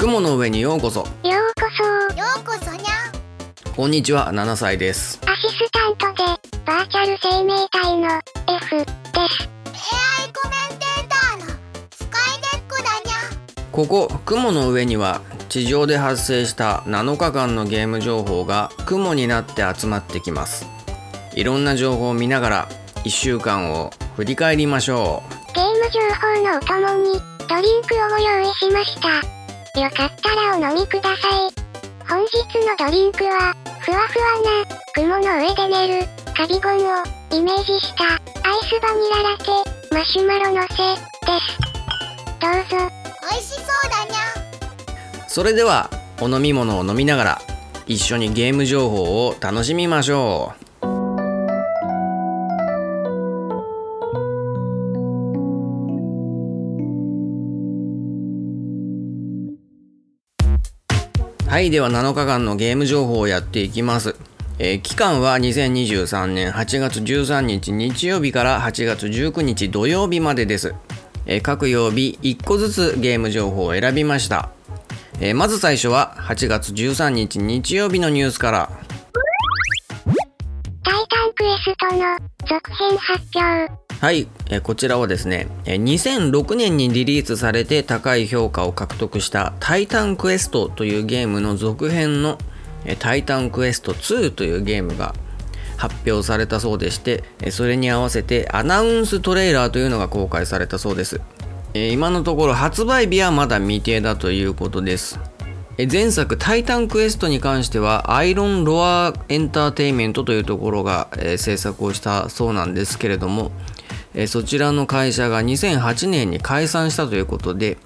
雲の上にようこそ。ようこそ。ようこそにゃこんにちは7歳です。アシスタントでバーチャル生命体の F です。AI コメンテーターのスカイネックだにゃここ雲の上には地上で発生した7日間のゲーム情報が雲になって集まってきます。いろんな情報を見ながら1週間を振り返りましょゲーム情報のお供にドリンクをご用意しましたよかったらお飲みください。本日のドリンクはふわふわな雲の上で寝るカビゴンをイメージしたアイスバニララテマシュマロのせです。どうぞ。美味しそうだにゃ。うそれではお飲み物を飲みながら一緒にゲーム情報を楽しみましょうはいでは7日間のゲーム情報をやっていきます、えー期間は2023年8月13日日曜日から8月19日土曜日までです、えー各曜日1個ずつゲーム情報を選びました、えーまず最初は8月13日日曜日のニュースから。タイタンクエストの続編発表。はい、えこちらはですね、え2006年にリリースされて高い評価を獲得したタイタンクエストというゲームの続編のタイタンクエスト2というゲームが発表されたそうでして、それに合わせてアナウンストレーラーというのが公開されたそうです。今のところ発売日はまだ未定だということです。前作「タイタンクエスト」に関してはアイロン・ロア・エンターテインメントというところが、制作をしたそうなんですけれども、えそちらの会社が2008年に解散したということで、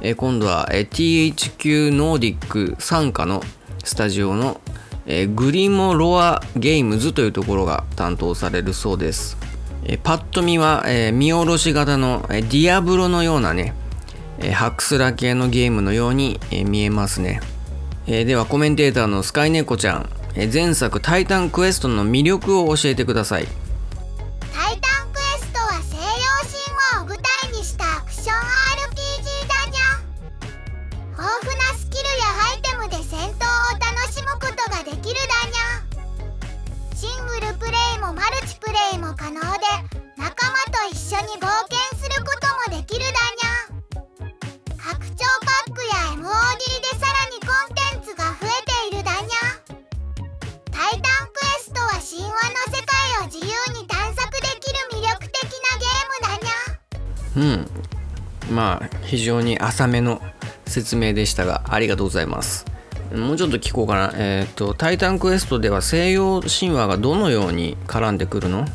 え今度は、え THQ ノーディック傘下のスタジオの、えグリモロアゲームズというところが担当されるそうです。えパッと見は、え見下ろし型の、えディアブロのようなね、えーハクスラ系のゲームのように、え見えますね、えではコメンテーターのスカイネコちゃん、前作「タイタンクエスト」の魅力を教えてください。タイタン可能で仲間と一緒に冒険することもできるだにゃ。拡張パックや MOD でさらにコンテンツが増えているだにゃ。タイタンクエストは神話の世界を自由に探索できる魅力的なゲームだにゃ。うん。まあ非常に浅めの説明でしたがありがとうございます。もうちょっと聞こうかな。えっ、と「タイタンクエスト」では西洋神話がどのように絡んでくるの？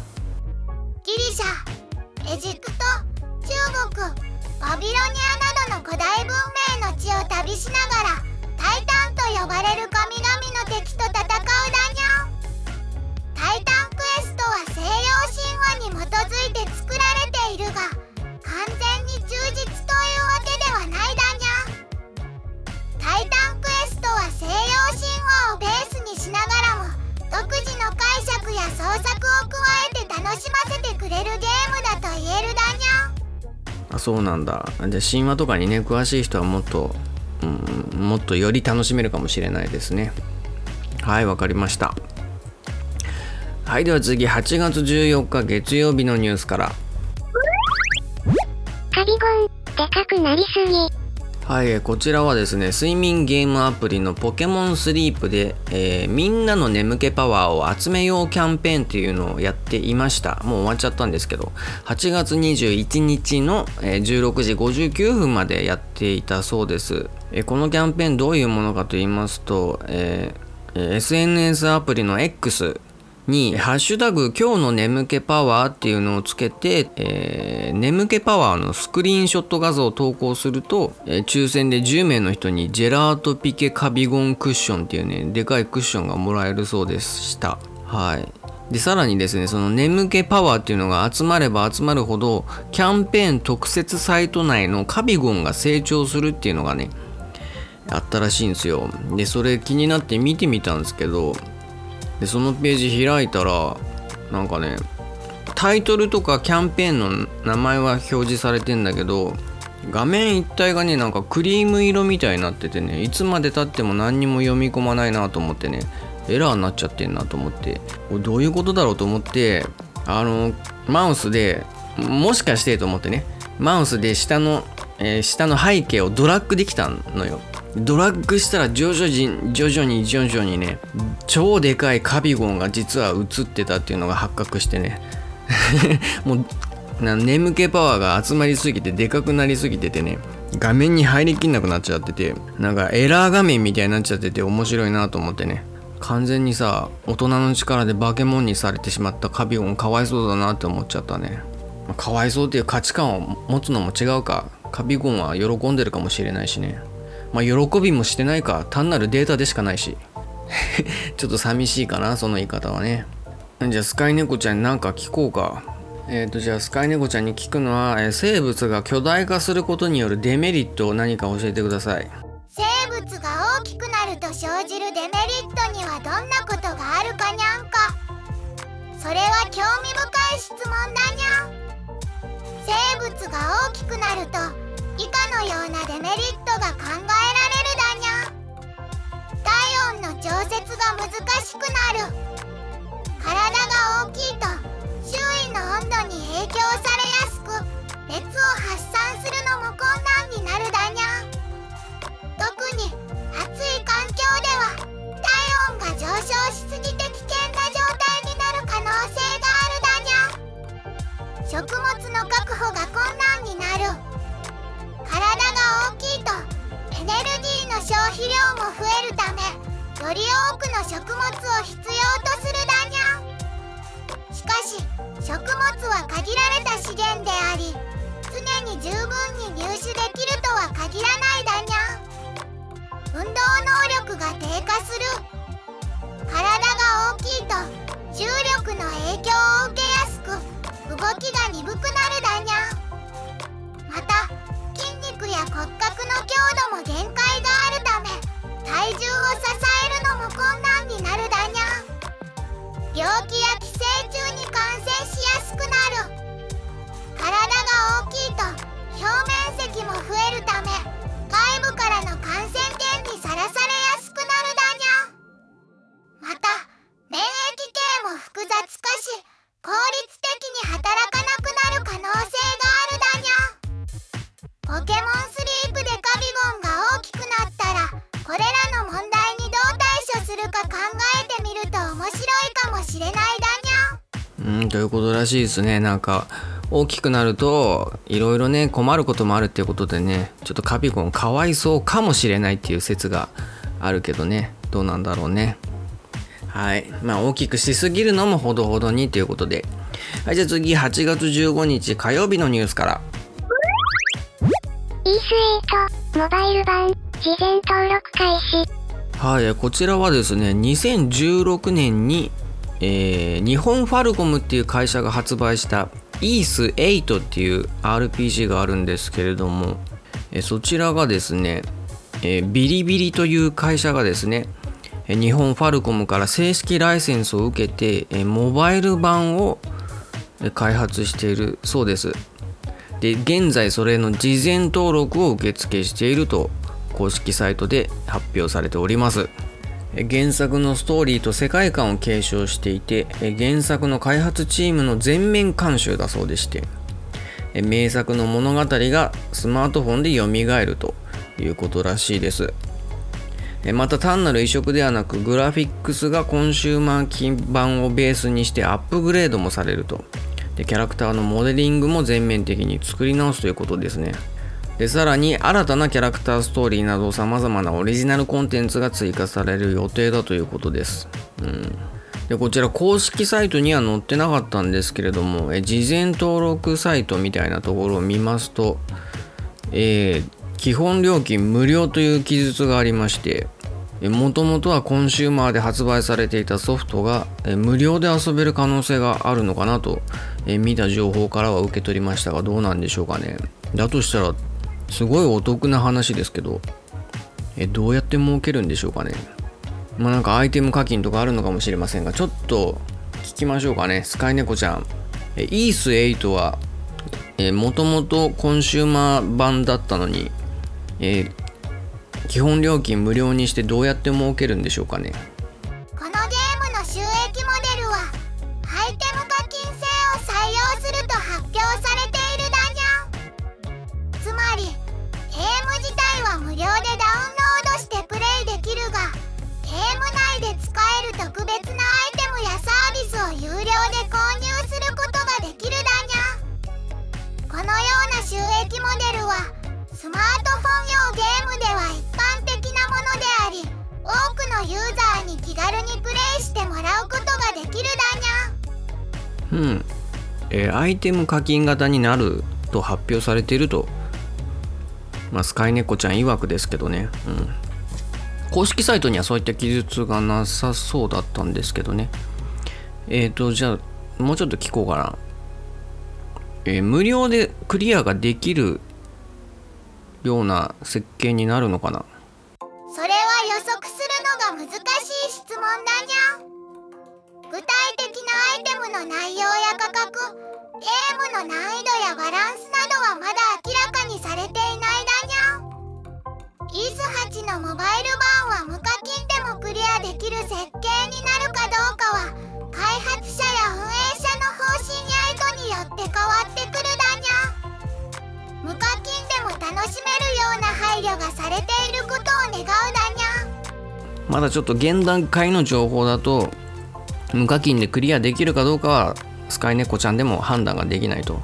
しませてくれるゲームだと言えるだにゃあそうなんだ。じゃあ神話とかにね詳しい人はもっと、うん、もっとより楽しめるかもしれないですね。はいわかりました。はいでは次。8月14日月曜日のニュースから。カビゴンでかくなりすぎはいこちらはですね睡眠ゲームアプリのポケモンスリープで、えーみんなの眠気パワーを集めようキャンペーンっていうのをやっていました。もう終わっちゃったんですけど8月21日の、え16時59分までやっていたそうです、えーこのキャンペーンどういうものかと言いますと、えー SNS アプリの X に「ハッシュタグ今日の眠気パワー」っていうのをつけて、えー眠気パワーのスクリーンショット画像を投稿すると、えー抽選で10名の人にジェラートピケカビゴンクッションっていうねでかいクッションがもらえるそうでした。はい。でさらにですねその眠気パワーっていうのが集まれば集まるほどキャンペーン特設サイト内のカビゴンが成長するっていうのがねあったらしいんですよ。でそれ気になって見てみたんですけどでそのページ開いたらなんかねタイトルとかキャンペーンの名前は表示されてんだけど画面一体がねなんかクリーム色みたいになっててねいつまでたっても何にも読み込まないなと思ってねエラーになっちゃってんなと思ってこれどういうことだろうと思ってあのマウスでもしかしてと思ってねマウスで下の、えー下の背景をドラッグできたのよ。ドラッグしたら徐々に徐々に徐々にね超でかいカビゴンが実は映ってたっていうのが発覚してね。もう眠気パワーが集まりすぎてでかくなりすぎててね画面に入りきんなくなっちゃっててなんかエラー画面みたいになっちゃってて面白いなと思ってね。完全にさ大人の力で化け物にされてしまったカビゴンかわいそうだなって思っちゃったね、かわいそうっていう価値観を持つのも違うか。カビゴンは喜んでるかもしれないしね。まあ喜びもしてないか単なるデータでしかないし。ちょっと寂しいかなその言い方はね。じゃあスカイネコちゃんに何か聞こうか。えーとじゃあスカイネコちゃんに聞くのは、えー生物が巨大化することによるデメリットを何か教えてください。生物が大きくなると生じるデメリットにはどんなことがあるかにゃんか。それは興味深い質問だにゃん。生物が大きくなると以下のようなデメリットが考えられるだにゃ。体温の調節が難しくなる。体が大きいと周囲の温度に影響されやすく熱を発散するのも困難になるだにゃ。特に暑い環境では体温が上昇しすぎて危険な状態になる可能性があるだにゃ。食物の確保が困難になる。体が大きいとエネルギーの消費量も増えるためより多くの食物を必要とするだにゃ。しかし食物は限られた資源であり常に十分に入手できるとは限らないだにゃ。運動能力が低下する。体が大きいと重力の影響を受けやすく動きが鈍くなるだにゃ。またや骨格の強度も限界しいですね。なんか大きくなるといろいろね困ることもあるっていうことでねちょっとカビゴンかわいそうかもしれないっていう説があるけどね。どうなんだろうね。はい。まあ大きくしすぎるのもほどほどにということで。はいじゃあ次8月15日火曜日のニュースから。E スイート、モバイル版、事前登録開始。はい、こちらはですね、2016年に、えー日本ファルコムっていう会社が発売した EASE8 っていう RPG があるんですけれども、えそちらがですね、えービリビリという会社がですね、日本ファルコムから正式ライセンスを受けて、えモバイル版を開発しているそうです。で現在それの事前登録を受付していると公式サイトで発表されております原作のストーリーと世界観を継承していて原作の開発チームの全面監修だそうでして名作の物語がスマートフォンで蘇るということらしいです。また単なる移植ではなくグラフィックスがコンシューマー基盤をベースにしてアップグレードもされると。でキャラクターのモデリングも全面的に作り直すということですね。でさらに新たなキャラクターストーリーなどさまざまなオリジナルコンテンツが追加される予定だということです、うん、でこちら公式サイトには載ってなかったんですけれどもえ事前登録サイトみたいなところを見ますと、えー基本料金無料という記述がありましてもともとはコンシューマーで発売されていたソフトが無料で遊べる可能性があるのかなと見た情報からは受け取りましたがどうなんでしょうかね。だとしたらすごいお得な話ですけどえどうやって儲けるんでしょうかね。まあなんかアイテム課金とかあるのかもしれませんがちょっと聞きましょうかね。スカイネコちゃん。えイース8はもともとコンシューマー版だったのに、え基本料金無料にしてどうやって儲けるんでしょうかね。してもらうことができるだにゃ。うん、えーアイテム課金型になると発表されていると、まあ、スカイネコちゃん曰くですけどね、うん、公式サイトにはそういった記述がなさそうだったんですけどね。えっ、ー、とじゃあもうちょっと聞こうかな、えー無料でクリアができるような設計になるのかな。それは予測難しい質問だにゃ具体的なアイテムの内容や価格。ゲームの難易度やバランスなどはまだ明らかにされていないだにゃイース8のモバイル版は無課金でもクリアできる設計になるかどうかは開発者や運営者の方針や意図によって変わってくるだにゃ無課金でも楽しめるような配慮がされていることを願うだにゃまだちょっと現段階の情報だと無課金でクリアできるかどうかはスカイネコちゃんでも判断ができないと。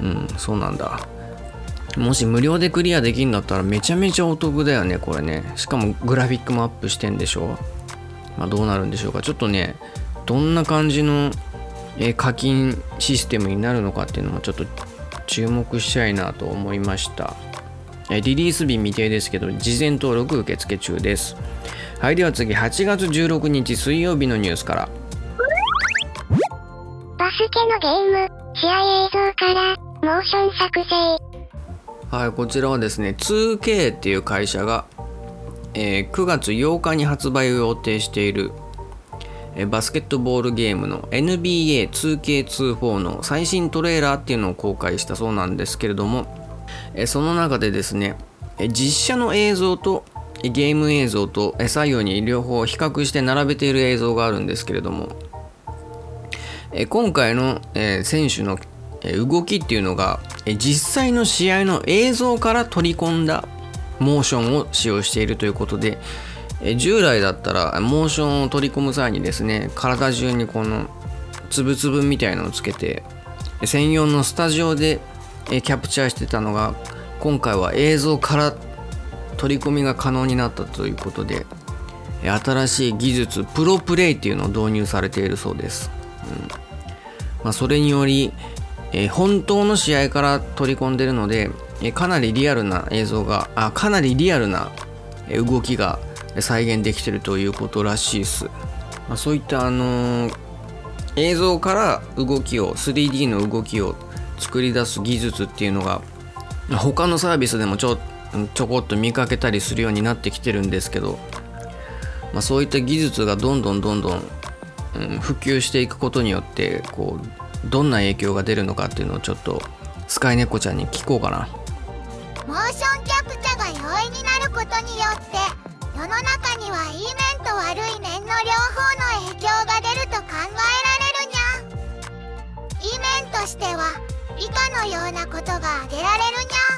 うんそうなんだ。もし無料でクリアできるんだったらめちゃめちゃお得だよねこれね。しかもグラフィックもアップしてんでしょ。まあどうなるんでしょうか。ちょっとねどんな感じの課金システムになるのかっていうのもちょっと注目したいなと思いました。リリース日未定ですけど事前登録受付中です。はいでは次8月16日水曜日のニュースからバスケのゲーム、試合映像から、モーション作成。はいこちらはですね 2K っていう会社が、えー9月8日に発売を予定しているえーバスケットボールゲームの NBA2K24 の最新トレーラーっていうのを公開したそうなんですけれども、えーその中でですねえー実写の映像とえーゲーム映像と左右に両方比較して並べている映像があるんですけれども今回の、選手の動きっていうのが実際の試合の映像から取り込んだモーションを使用しているということで従来だったらモーションを取り込む際にですね体中にこのつぶつぶみたいのをつけて専用のスタジオでキャプチャーしてたのが今回は映像から取り込みが可能になったということで新しい技術プロプレイっていうのを導入されているそうです、うん。まあ、それにより、え本当の試合から取り込んでるので、えかなりリアルな映像があかなりリアルな動きが再現できてるということらしいです、まあ、そういったあのー映像から動きを 3D の動きを作り出す技術っていうのが他のサービスでもちょっとちょこっと見かけたりするようになってきてるんですけど、まあ、そういった技術がどんどんどんどん、うん普及していくことによってこうどんな影響が出るのかっていうのをちょっとスカイネコちゃんに聞こうかな。モーションキャプチャが容易になることによって世の中にはいい面と悪い面の両方の影響が出ると考えられるにゃいい面としては以下のようなことが挙げられるにゃ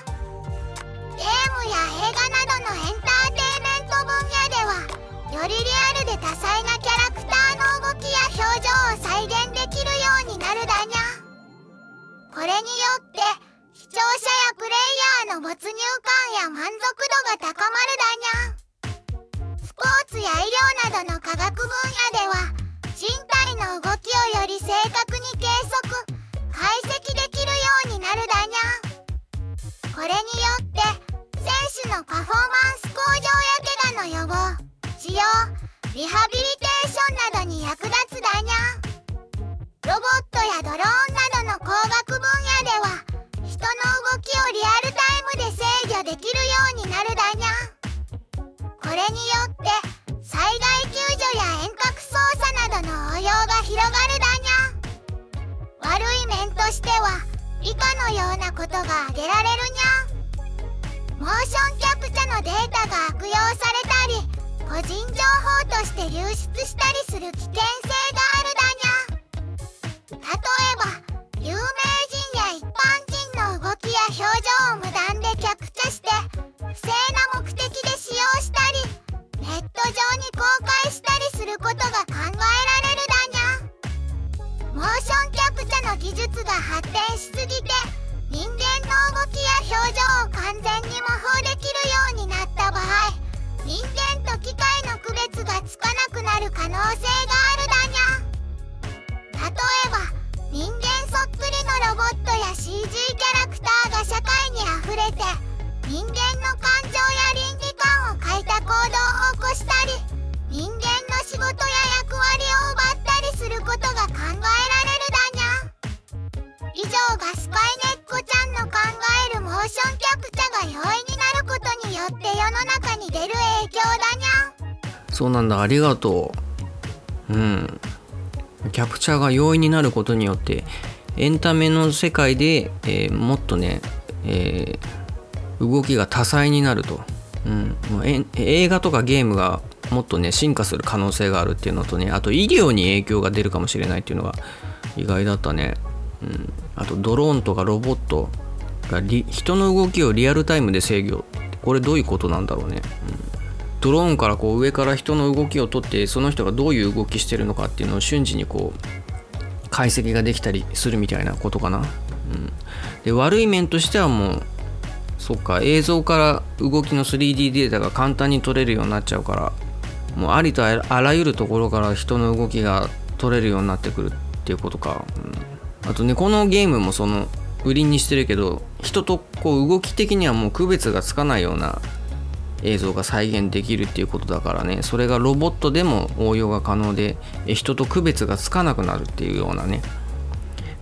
ゲームや映画などのエンターテイメント分野ではよりリアルで多彩なキャラクターの動きや表情を再現できるようになるだにゃ。これによって視聴者やプレイヤーの没入感や満足度が高まるだにゃ。スポーツや医療などの科学分野では人体の動きをより正確に計測解析できるようになるだにゃ。これによって選手のパフォーマンス向上や怪我の予防治療リハビリテーションなどに役立つだにゃ。ロボットやドローンなどの工学分野では人の動きをリアルタイムで制御できるようになるだにゃ。これによって災害救助や遠隔操作などの応用が広がるだにゃ。悪い面としては以下のようなことが挙げられるにゃ。モーションキャプチャのデータが悪用されたり個人情報として流出したりする危険性があるだにゃ例えば有名人や一般人の動きや表情を無断でキャプチャして不正な目的で使用したりネット上に公開したりすることが考えられるだにゃモーションキャプチャの技術が発展しすぎて人間の動きや表情を完全に模倣できるようになった場合人間と機械の区別がつかなくなる可能性があるだにゃ。例えば人間そっくりのロボットや CG キャラクターが社会にあふれて人間の感情やそうなんだありがとう。うん。キャプチャーが容易になることによってエンタメの世界で、えーもっとね、えー動きが多彩になると、うん、もうえ映画とかゲームがもっとね進化する可能性があるっていうのとねあと医療に影響が出るかもしれないっていうのが意外だったね、うん、あとドローンとかロボットが人の動きをリアルタイムで制御。これどういうことなんだろうね、うん。ドローンからこう上から人の動きを取ってその人がどういう動きしてるのかっていうのを瞬時にこう解析ができたりするみたいなことかな、うん、で悪い面としてはもうそっか映像から動きの 3D データが簡単に取れるようになっちゃうからもうありとあらゆるところから人の動きが取れるようになってくるっていうことか、うん、あとねこのゲームもその売りにしてるけど人とこう動き的にはもう区別がつかないような映像が再現できるっていうことだからね。それがロボットでも応用が可能で人と区別がつかなくなるっていうようなね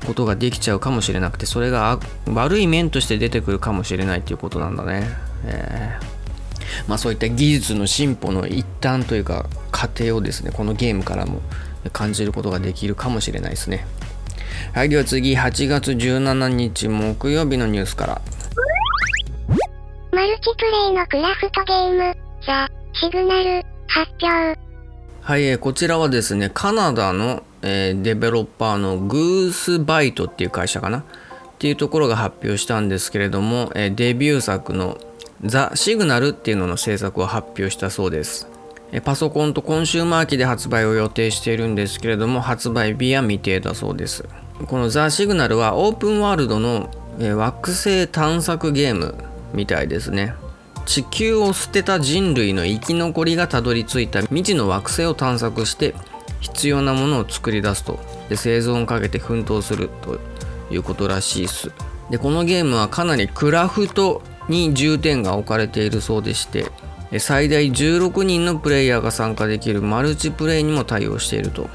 ことができちゃうかもしれなくてそれが悪い面として出てくるかもしれないっていうことなんだね、えー。まあそういった技術の進歩の一端というか過程をですねこのゲームからも感じることができるかもしれないですね。はいでは次。8月17日木曜日のニュースから。マルチプレイのクラフトゲーム、ザ・シグナル、発表。はい、えこちらはですね、カナダの、えーデベロッパーのグースバイトっていう会社かな？っていうところが発表したんですけれども、えーデビュー作のザ・シグナルっていうのの制作を発表したそうです。えパソコンとコンシューマー機で発売を予定しているんですけれども、発売日は未定だそうです。このザ・シグナルはオープンワールドの、え惑星探索ゲームみたいですね。地球を捨てた人類の生き残りがたどり着いた未知の惑星を探索して必要なものを作り出すと。で生存をかけて奮闘するということらしいです。でこのゲームはかなりクラフトに重点が置かれているそうでして最大16人のプレイヤーが参加できるマルチプレイにも対応していると。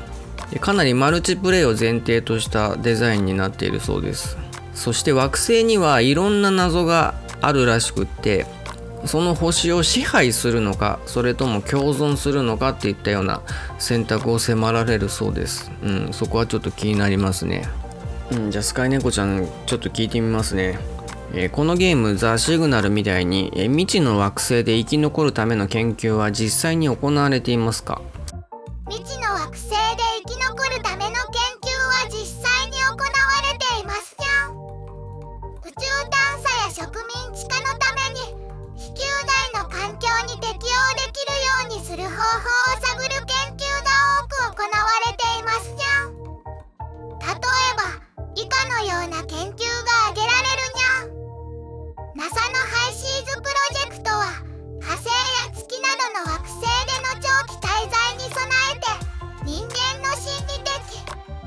かなりマルチプレイを前提としたデザインになっているそうです。そして惑星にはいろんな謎があるらしくってその星を支配するのかそれとも共存するのかっていったような選択を迫られるそうです。うんそこはちょっと気になりますね。うんじゃあスカイネコちゃんちょっと聞いてみますね。えーこのゲームザ・シグナルみたいに、えー未知の惑星で生き残るための研究は実際に行われていますか？未知の法を探る研究が多く行われていますにゃん。例えば以下のような研究が挙げられるにゃ NASA の HI-SEAS プロジェクトは火星や月などの惑星での長期滞在に備えて人間の心理的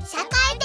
社会的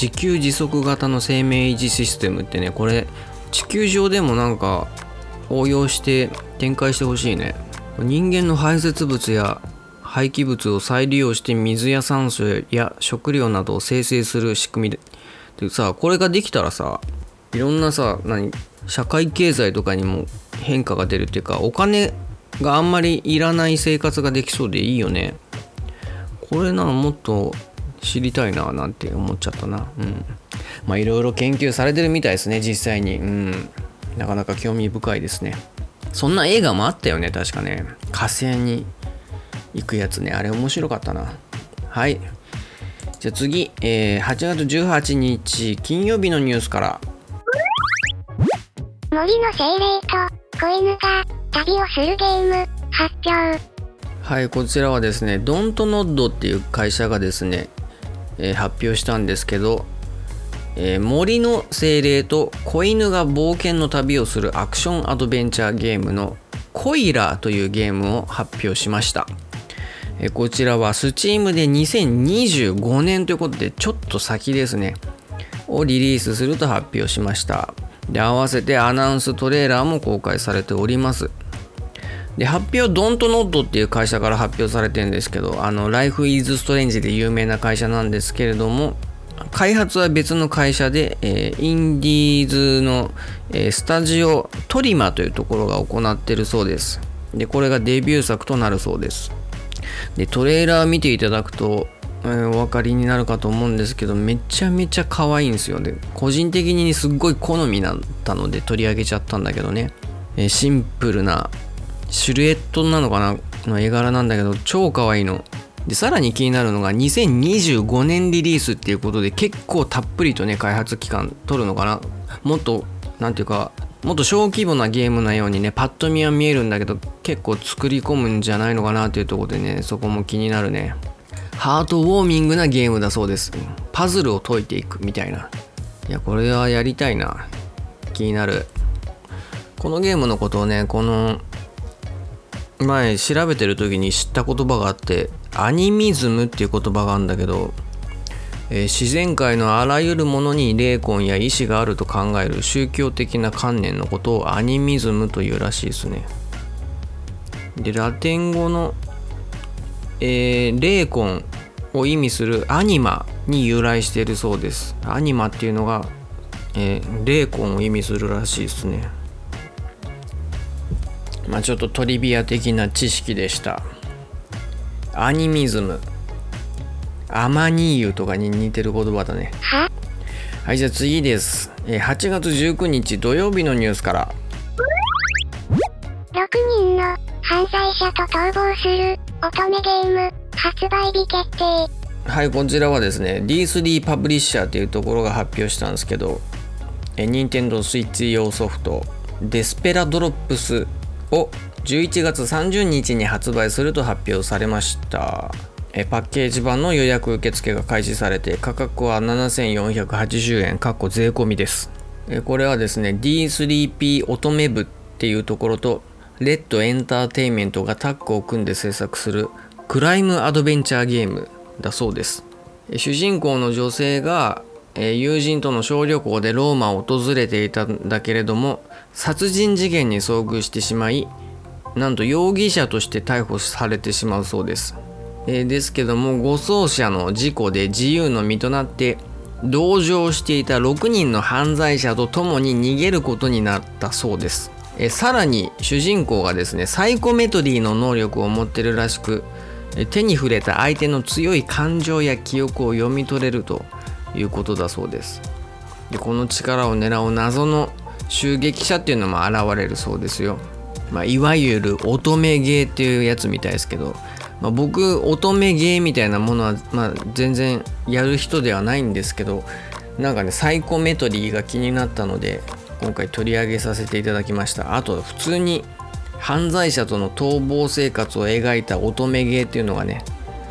自給自足型の生命維持システムってねこれ地球上でもなんか応用して展開してほしいね。人間の排泄物や廃棄物を再利用して水や酸素や食料などを生成する仕組みで。でさこれができたらさいろんなさ何社会経済とかにも変化が出るっていうかお金があんまりいらない生活ができそうでいいよね。これならもっと知りたいななんて思っちゃったな。うん。まあいろいろ研究されてるみたいですね実際に。うん。なかなか興味深いですね。そんな映画もあったよね確かね。火星に行くやつね。あれ面白かったな。はい。じゃあ次、えー、8月18日金曜日のニュースから。森の精霊と子犬が旅をするゲーム発表。はいこちらはですねドントノッドっていう会社がですね、えー発表したんですけど、えー森の精霊と子犬が冒険の旅をするアクションアドベンチャーゲームのコイラーというゲームを発表しました、えこちらは Steam で2025年ということでちょっと先ですね。をリリースすると発表しました。で合わせてアナウンストレーラーも公開されております。で発表ドントノットっていう会社から発表されてるんですけどあの Life is Strange で有名な会社なんですけれども開発は別の会社で、えーインディーズの、えースタジオトリマというところが行ってるそうです。でこれがデビュー作となるそうです。でトレーラー見ていただくと、えーお分かりになるかと思うんですけどめちゃめちゃ可愛いんですよね。個人的にすっごい好みだったので取り上げちゃったんだけどね、えシンプルなシルエットなのかなの絵柄なんだけど超可愛いの。でさらに気になるのが2025年リリースっていうことで結構たっぷりとね開発期間取るのかな。もっとなんていうかもっと小規模なゲームなようにねパッと見は見えるんだけど結構作り込むんじゃないのかなっていうところでねそこも気になるね。ハートウォーミングなゲームだそうです。パズルを解いていくみたいな。いやこれはやりたいな。気になる。このゲームのことをねこの前調べてる時に知った言葉があってアニミズムっていう言葉があるんだけど、えー自然界のあらゆるものに霊魂や意志があると考える宗教的な観念のことをアニミズムというらしいですね。でラテン語の、えー霊魂を意味するアニマに由来しているそうです。アニマっていうのが、えー霊魂を意味するらしいですね。まあちょっとトリビア的な知識でした。アニミズム。アマニーユとかに似てる言葉だね。は？はい、じゃあ次です。えー8月19日土曜日のニュースから。6人の犯罪者と逃亡する乙女ゲーム発売日決定。はい、こちらはですね、D3 パブリッシャーっていうところが発表したんですけど、えー、Nintendo Switch 用ソフト、デスペラドロップスを11月30日に発売すると発表されました。えパッケージ版の予約受付が開始されて、価格は7480円、かっこ税込みです。えこれはですね、D3P 乙女部っていうところと、レッドエンターテインメントがタッグを組んで制作するクライムアドベンチャーゲームだそうです。主人公の女性がえ友人との小旅行でローマを訪れていたんだけれども殺人事件に遭遇してしまいなんと容疑者として逮捕されてしまうそうです、えですけども護送車の事故で自由の身となって同乗していた6人の犯罪者と共に逃げることになったそうです。えさらに主人公がですねサイコメトリーの能力を持ってるらしく手に触れた相手の強い感情や記憶を読み取れるということだそうです。でこの力を狙う謎の襲撃者っていうのも現れるそうですよ、まあ、いわゆる乙女ゲーっていうやつみたいですけど、まあ、僕乙女ゲーみたいなものは、まあ、全然やる人ではないんですけどなんかねサイコメトリーが気になったので今回取り上げさせていただきました。あと普通に犯罪者との逃亡生活を描いた乙女ゲーっていうのがね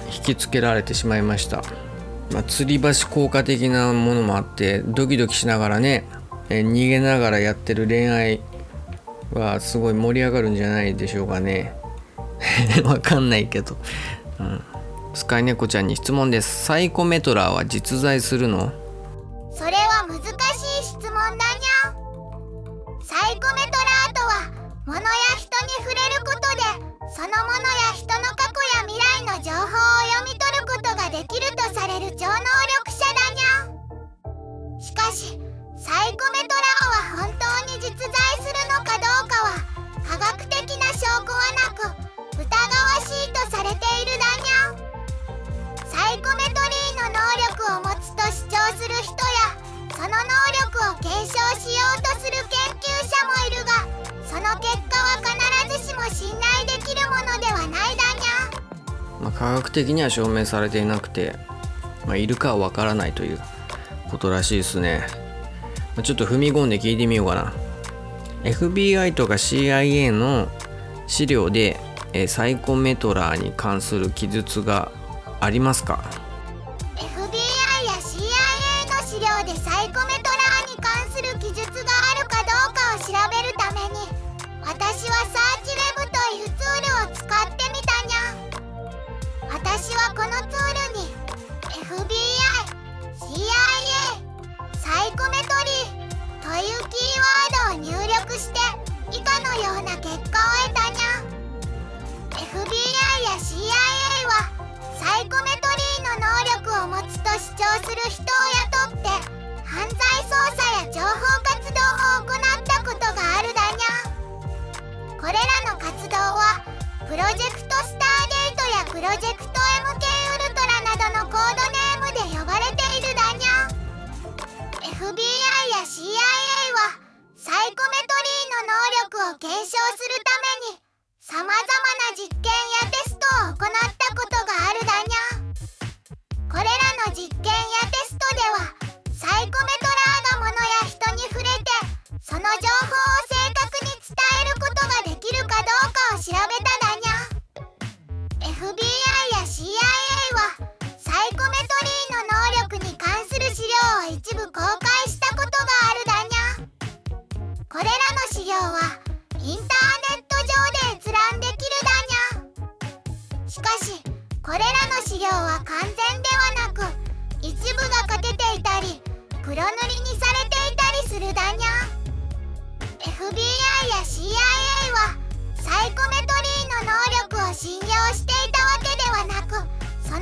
引きつけられてしまいました、まあ、吊り橋効果的なものもあってドキドキしながらねえ逃げながらやってる恋愛はすごい盛り上がるんじゃないでしょうかね。わかんないけど、うん、スカイネコちゃんに質問です。サイコメトラーは実在するの？それは難しい質問だにゃサイコメトラーとは物や人に触れることでそのものや人の過去や未来の情報を読み取るができるとされる超能力者だにゃ。しかしサイコメトラーは本当に実在するのかどうかは科学的な証拠はなく疑わしいとされているだにゃ。サイコメトリーの能力を持つと主張する人やその能力を検証しようとする研究者もいるがその結果は必ずしも信頼できるものではないだまあ、科学的には証明されていなくて、まあ、いるかはわからないということらしいですね、まあ、ちょっと踏み込んで聞いてみようかな。FBI とか CIA の資料でえサイコメトラーに関する記述がありますか？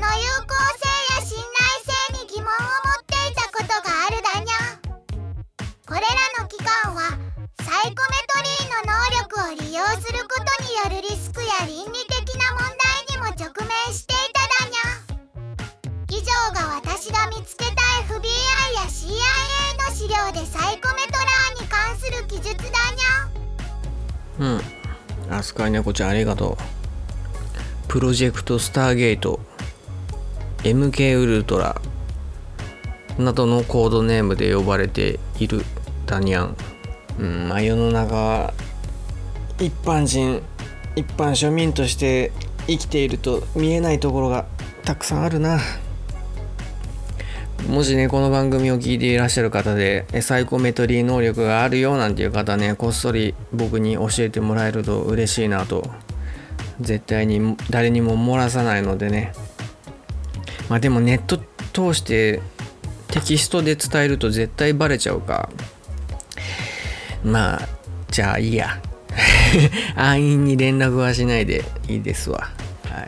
の有効性や信頼性に疑問を持っていたことがあるだにゃこれらの機関はサイコメトリーの能力を利用することによるリスクや倫理的な問題にも直面していただにゃ以上が私が見つけた FBI や CIA の資料でサイコメトラーに関する記述だにゃうん。あスカイネコちゃんありがとう。プロジェクトスターゲート。MK ウルトラなどのコードネームで呼ばれているダニャン。うんまあ世の中一般人一般庶民として生きていると見えないところがたくさんあるな。もしねこの番組を聞いていらっしゃる方でサイコメトリー能力があるよなんていう方ねこっそり僕に教えてもらえると嬉しいなと絶対に誰にも漏らさないのでね。まあでもネット通してテキストで伝えると絶対バレちゃうか。まあじゃあいいや。安易に連絡はしないでいいですわ。は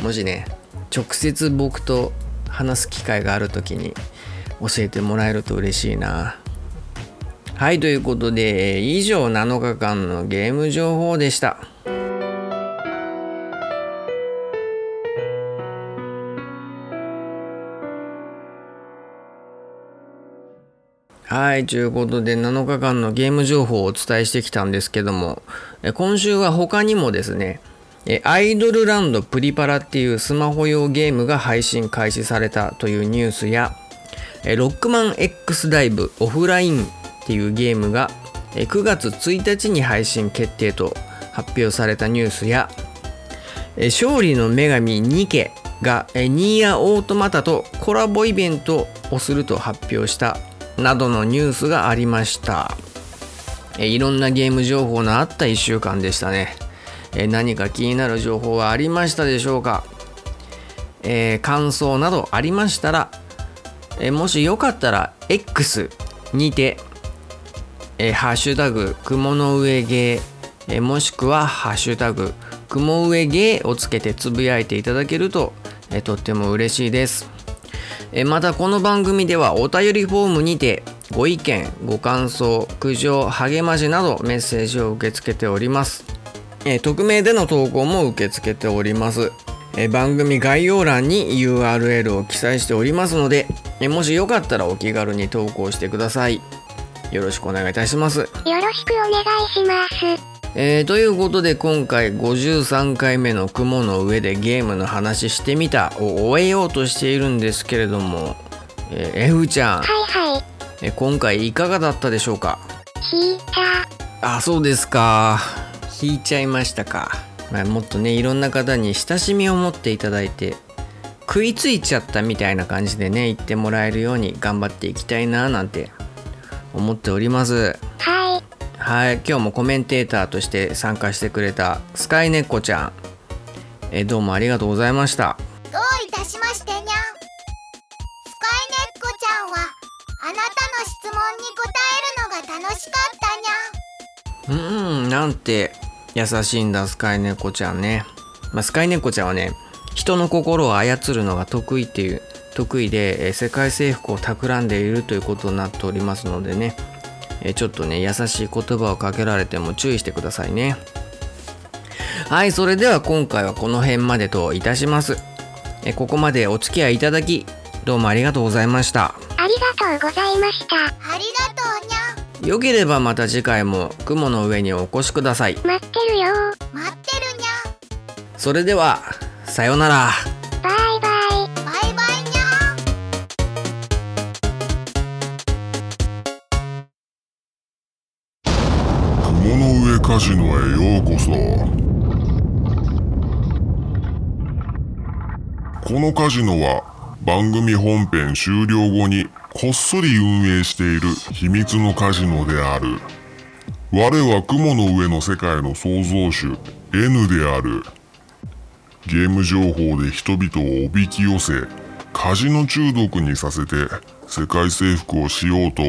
い。もしね直接僕と話す機会がある時に教えてもらえると嬉しいな。はいということで以上7日間のゲーム情報でした。はい、ということで7日間のゲーム情報をお伝えしてきたんですけども、今週は他にもですね、アイドルランドプリパラっていうスマホ用ゲームが配信開始されたというニュースや、ロックマン X ライブオフラインっていうゲームが9月1日に配信決定と発表されたニュースや、勝利の女神ニケがニーヤオートマタとコラボイベントをすると発表したなどのニュースがありました。えいろんなゲーム情報のあった1週間でしたね。え何か気になる情報はありましたでしょうか、えー感想などありましたらえもしよかったら X にてえーハッシュタグ雲の上ゲー、えもしくはハッシュタグ雲上ゲーをつけてつぶやいていただけると、えとっても嬉しいです、えまたこの番組ではお便りフォームにてご意見ご感想苦情励ましなどメッセージを受け付けております、え匿名での投稿も受け付けておりますえ番組概要欄に URL を記載しておりますので、えもしよかったらお気軽に投稿してください。よろしくお願いいたします。よろしくお願いします。えーということで今回53回目の雲の上でゲームの話してみたを終えようとしているんですけれども、えー、F ちゃん、はいはい。えー今回いかがだったでしょうか？引いた。あそうですか引いちゃいましたか、まあ、もっとねいろんな方に親しみを持っていただいて食いついちゃったみたいな感じでね言ってもらえるように頑張っていきたいななんて思っておりますはい。はい今日もコメンテーターとして参加してくれたスカイネッコちゃん。えどうもありがとうございました。どういたしましてにゃん。スカイネッコちゃんはあなたの質問に答えるのが楽しかったにゃん。うーんなんて優しいんだスカイネコちゃんね、まあ、スカイネコちゃんはね人の心を操るのが得意っていう得意で、えー世界征服を企んでいるということになっておりますのでね、えーちょっとね優しい言葉をかけられても注意してくださいね。はいそれでは今回はこの辺までといたします。えーここまでお付き合いいただきどうもありがとうございました。ありがとうございました。ありがとうにゃ。んよければまた次回も雲の上にお越しください。待ってるよ。待ってるにゃ。んそれではさようならジノへようこそ。このカジノは番組本編終了後にこっそり運営している秘密のカジノである。我は雲の上の世界の創造主 N である。ゲーム情報で人々をおびき寄せカジノ中毒にさせて世界征服をしようと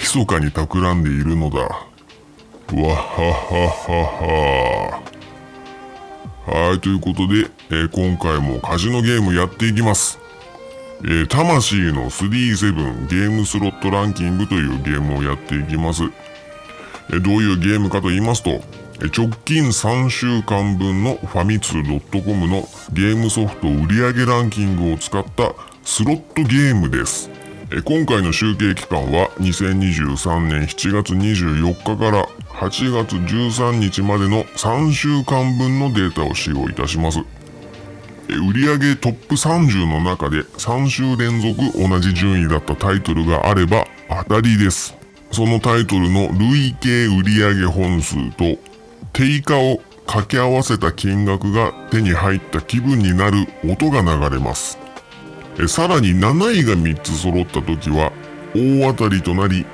密かに企んでいるのだ。わはははははい、ということで、えー今回もカジノゲームやっていきます。えー魂の3-7ゲームスロットランキングというゲームをやっていきます。えーどういうゲームかと言いますと、直近3週間分のファミツー .com のゲームソフト売上ランキングを使ったスロットゲームです。今回の集計期間は2023年7月24日から8月13日までの3週間分のデータを使用いたします。売上トップ30の中で3週連続同じ順位だったタイトルがあれば当たりです。そのタイトルの累計売上本数と定価を掛け合わせた金額が手に入った気分になる音が流れます。さらに7位が3つ揃った時は大当たりとなり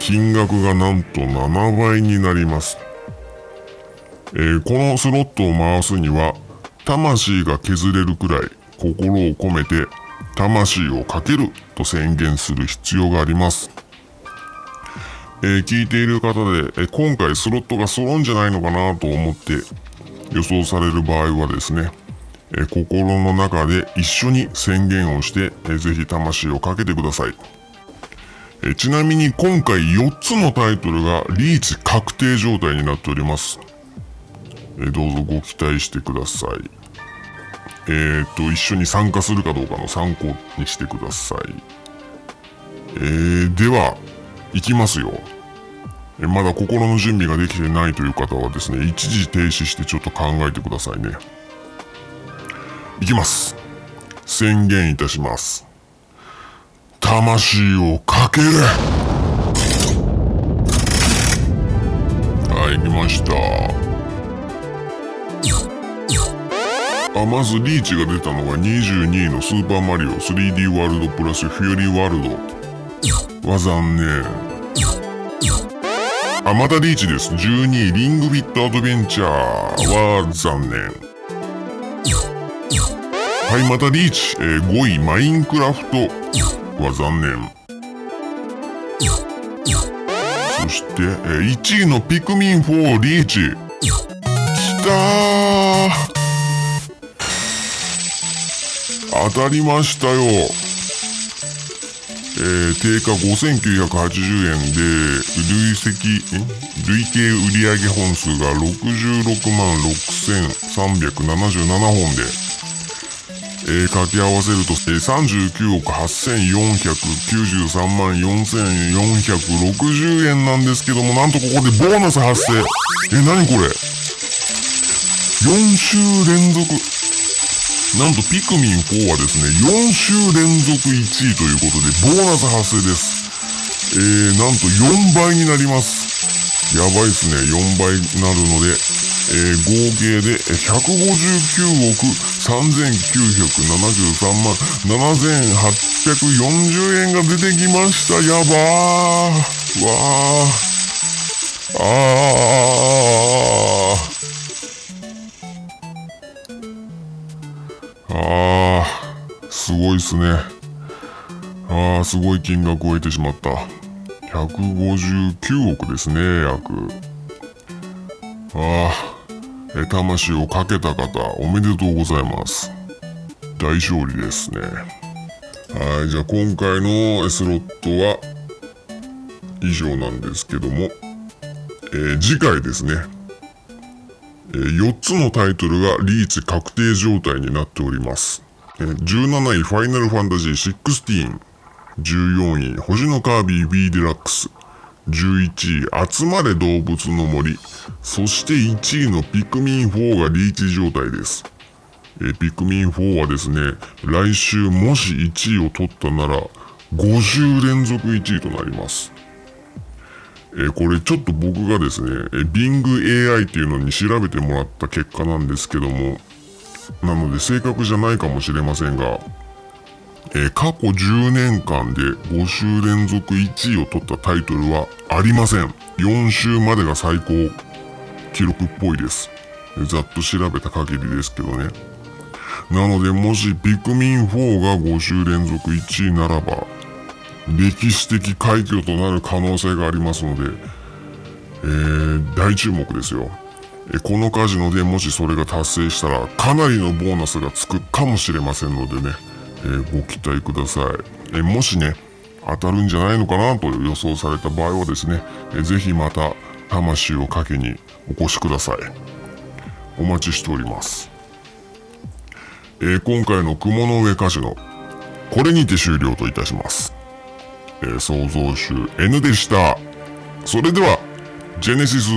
金額がなんと7倍になります、えーこのスロットを回すには魂が削れるくらい心を込めて魂をかけると宣言する必要があります、えー聞いている方で、え今回スロットが揃うんじゃないのかなと思って予想される場合はですねえ心の中で一緒に宣言をして、えーぜひ魂をかけてください。えちなみに今回4つのタイトルがリーチ確定状態になっております。えどうぞご期待してください。えー、と、一緒に参加するかどうかの参考にしてください。えー、では、いきますよ。まだ心の準備ができてないという方はですね、一時停止してちょっと考えてくださいね。いきます。宣言いたします。魂をかける。はい、来ました。あまずリーチが出たのが22位のスーパーマリオ。3D ワールドプラスフューリーワールド。は残念あまたリーチです。12位リングビットアドベンチャー。は残念。はいまたリーチ、えー5位マインクラフト。は残念。そして、えー1位のピクミン4リーチ。きたー。当たりましたよ。えー、定価5980円で、累積、累計売上本数が66万6377本で、えー掛け合わせると、えー39億8493万4460円なんですけども、なんとここでボーナス発生。え、なにこれ ?4 週連続。なんとピクミン4はですね、4週連続1位ということで、ボーナス発生です。えー、なんと4倍になります。やばいっすね、4倍になるので、えー、合計で159億3973万7840円が出てきました。やばー。わー。あー。ああ、すごいっすね。ああ、すごい金額を得てしまった。159億ですね、約。ああ、魂をかけた方、おめでとうございます。大勝利ですね。はい、じゃあ今回のえスロットは以上なんですけども、えー次回ですね。えー4つのタイトルがリーチ確定状態になっております。えー17位ファイナルファンタジー16、14位星のカービィ B デラックス、11位集まれ動物の森、そして1位のピクミン4がリーチ状態です。えピクミン4はですね、来週もし1位を取ったなら、5週連続1位となります。えこれちょっと僕がですね、え Bing AI っていうのに調べてもらった結果なんですけども、なので正確じゃないかもしれませんが、えー過去10年間で5週連続1位を取ったタイトルはありません。4週までが最高記録っぽいです。ざっと調べた限りですけどね。なのでもしピクミン4が5週連続1位ならば、歴史的快挙となる可能性がありますので、えー大注目ですよ。このカジノでもしそれが達成したらかなりのボーナスがつくかもしれませんのでね、えご期待ください。えもしね、当たるんじゃないのかなと予想された場合はですね、えーぜひまた魂をかけにお越しください。お待ちしております。え今回の雲の上カジノ、これにて終了といたします。え創造主 N でした。それでは、ジェネシス